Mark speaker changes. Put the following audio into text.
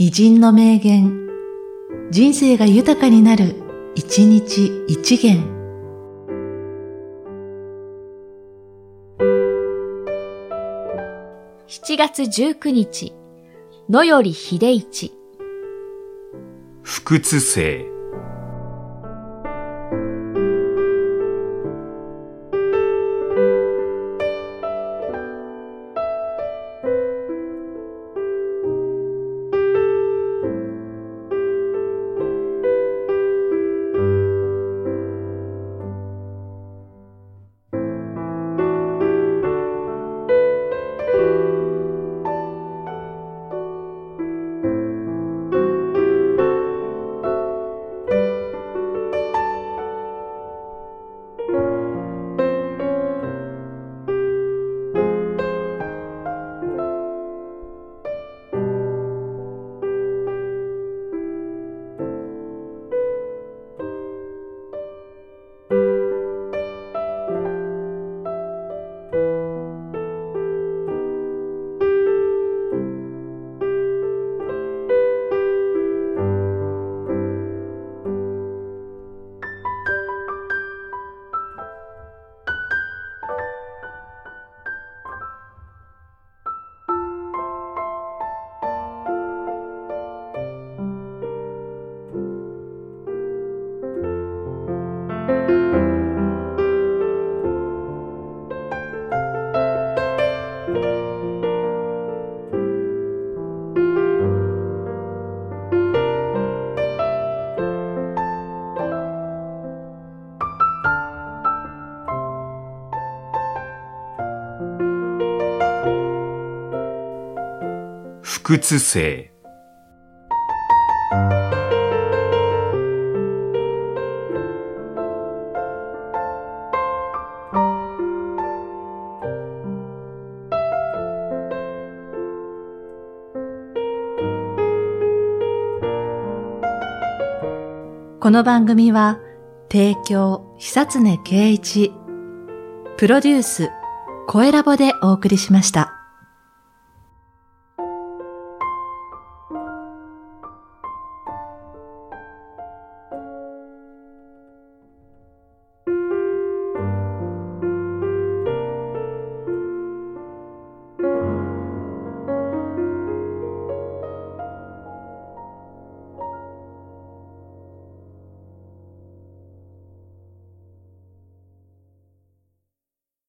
Speaker 1: 偉人の名言、人生が豊かになる、一日一元。
Speaker 2: 7月19日、野より秀一。
Speaker 3: 不屈性不屈性
Speaker 1: この番組は、提供、久常圭一、プロデュース、声ラボでお送りしました。